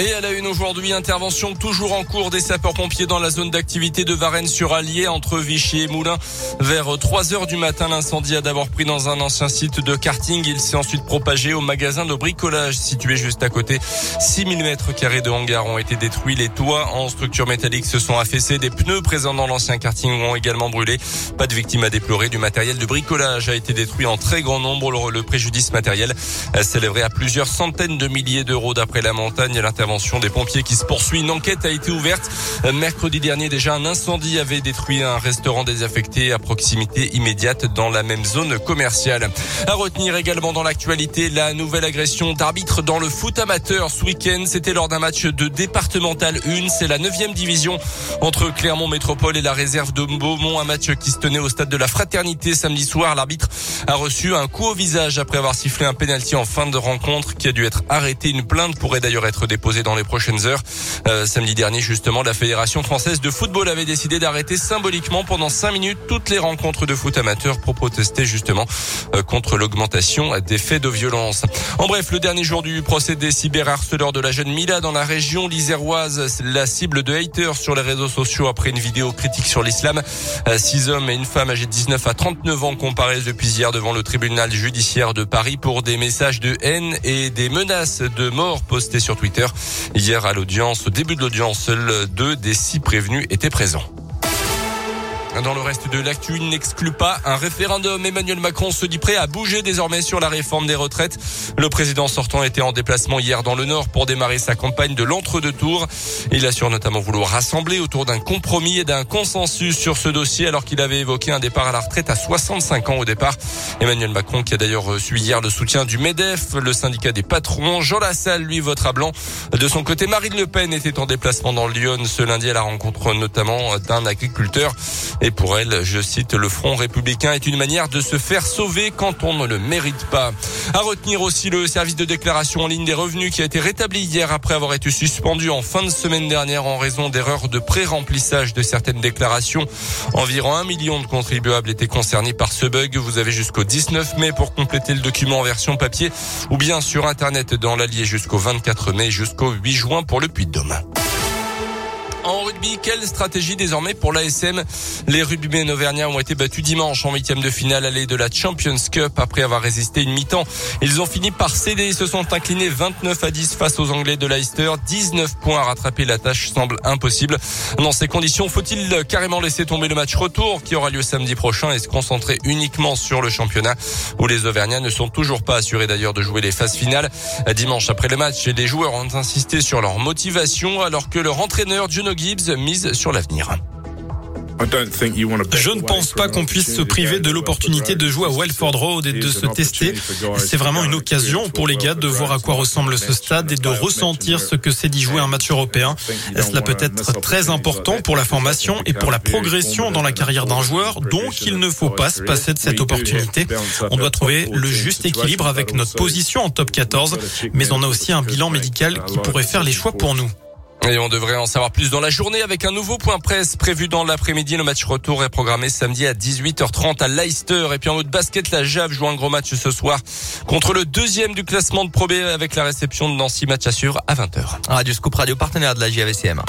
Et à la une aujourd'hui, intervention toujours en cours des sapeurs-pompiers dans la zone d'activité de Varennes-sur-Allier entre Vichy et Moulins. Vers 3 heures du matin, l'incendie a d'abord pris dans un ancien site de karting. Il s'est ensuite propagé au magasin de bricolage situé juste à côté. 6000 mètres carrés de hangar ont été détruits. Les toits en structure métallique se sont affaissés. Des pneus présents dans l'ancien karting ont également brûlé. Pas de victimes à déplorer. Du matériel de bricolage a été détruit en très grand nombre. Le préjudice matériel s'élèverait à plusieurs centaines de milliers d'euros d'après la montagne. L'intervention des pompiers qui se poursuit. Une enquête a été ouverte. Mercredi dernier, déjà, un incendie avait détruit un restaurant désaffecté à proximité immédiate dans la même zone commerciale. À retenir également dans l'actualité la nouvelle agression d'arbitre dans le foot amateur ce week-end. C'était lors d'un match de départemental 1. C'est la neuvième division entre Clermont Métropole et la réserve de Beaumont. Un match qui se tenait au stade de la Fraternité samedi soir. L'arbitre a reçu un coup au visage après avoir sifflé un pénalty en fin de rencontre qui a dû être arrêté. Une plainte pourrait d'ailleurs être déposée dans les prochaines heures. Euh, samedi dernier, justement, la Fédération française de football avait décidé d'arrêter symboliquement pendant cinq minutes toutes les rencontres de foot amateurs pour protester justement euh, contre l'augmentation des faits de violence. En bref, le dernier jour du procès des cyberharceleurs de la jeune Mila dans la région liséroise, la cible de haters sur les réseaux sociaux après une vidéo critique sur l'islam. Euh, six hommes et une femme âgés de 19 à 39 ans comparaissent depuis hier devant le tribunal judiciaire de Paris pour des messages de haine et des menaces de mort postés sur Twitter. Hier à l'audience, au début de l'audience, seuls deux des six prévenus étaient présents. Dans le reste de l'actu, il n'exclut pas un référendum. Emmanuel Macron se dit prêt à bouger désormais sur la réforme des retraites. Le président sortant était en déplacement hier dans le Nord pour démarrer sa campagne de l'entre-deux tours. Il assure notamment vouloir rassembler autour d'un compromis et d'un consensus sur ce dossier alors qu'il avait évoqué un départ à la retraite à 65 ans au départ. Emmanuel Macron qui a d'ailleurs reçu hier le soutien du MEDEF, le syndicat des patrons. Jean Lassalle, lui, votera blanc. De son côté, Marine Le Pen était en déplacement dans Lyon ce lundi à la rencontre notamment d'un agriculteur. Pour elle, je cite, le Front républicain est une manière de se faire sauver quand on ne le mérite pas. À retenir aussi le service de déclaration en ligne des revenus qui a été rétabli hier après avoir été suspendu en fin de semaine dernière en raison d'erreurs de pré-remplissage de certaines déclarations. Environ un million de contribuables étaient concernés par ce bug. Vous avez jusqu'au 19 mai pour compléter le document en version papier ou bien sur Internet dans l'Allier jusqu'au 24 mai jusqu'au 8 juin pour le Puy-de-Dôme. Rugby, quelle stratégie désormais pour l'ASM Les rugbymen auvergnats ont été battus dimanche en huitième de finale allée de la Champions Cup après avoir résisté une mi-temps. Ils ont fini par céder et se sont inclinés 29 à 10 face aux Anglais de Leicester. 19 points à rattraper, la tâche semble impossible. Dans ces conditions, faut-il carrément laisser tomber le match retour qui aura lieu samedi prochain et se concentrer uniquement sur le championnat? Où les Auvergnats ne sont toujours pas assurés d'ailleurs de jouer les phases finales. Dimanche après le match, les joueurs ont insisté sur leur motivation alors que leur entraîneur Juno Gibbs mise sur l'avenir. Je ne pense pas qu'on puisse se priver de l'opportunité de jouer à Welford Road et de se tester. C'est vraiment une occasion pour les gars de voir à quoi ressemble ce stade et de ressentir ce que c'est d'y jouer un match européen. Cela peut être très important pour la formation et pour la progression dans la carrière d'un joueur, donc il ne faut pas se passer de cette opportunité. On doit trouver le juste équilibre avec notre position en top 14, mais on a aussi un bilan médical qui pourrait faire les choix pour nous. Et on devrait en savoir plus dans la journée avec un nouveau point presse prévu dans l'après-midi. Le match retour est programmé samedi à 18h30 à Leicester. Et puis en mode basket, la Jave joue un gros match ce soir contre le deuxième du classement de Pro B avec la réception de Nancy. Match assure à 20h. Radio Scoop Radio, partenaire de la JAVCM.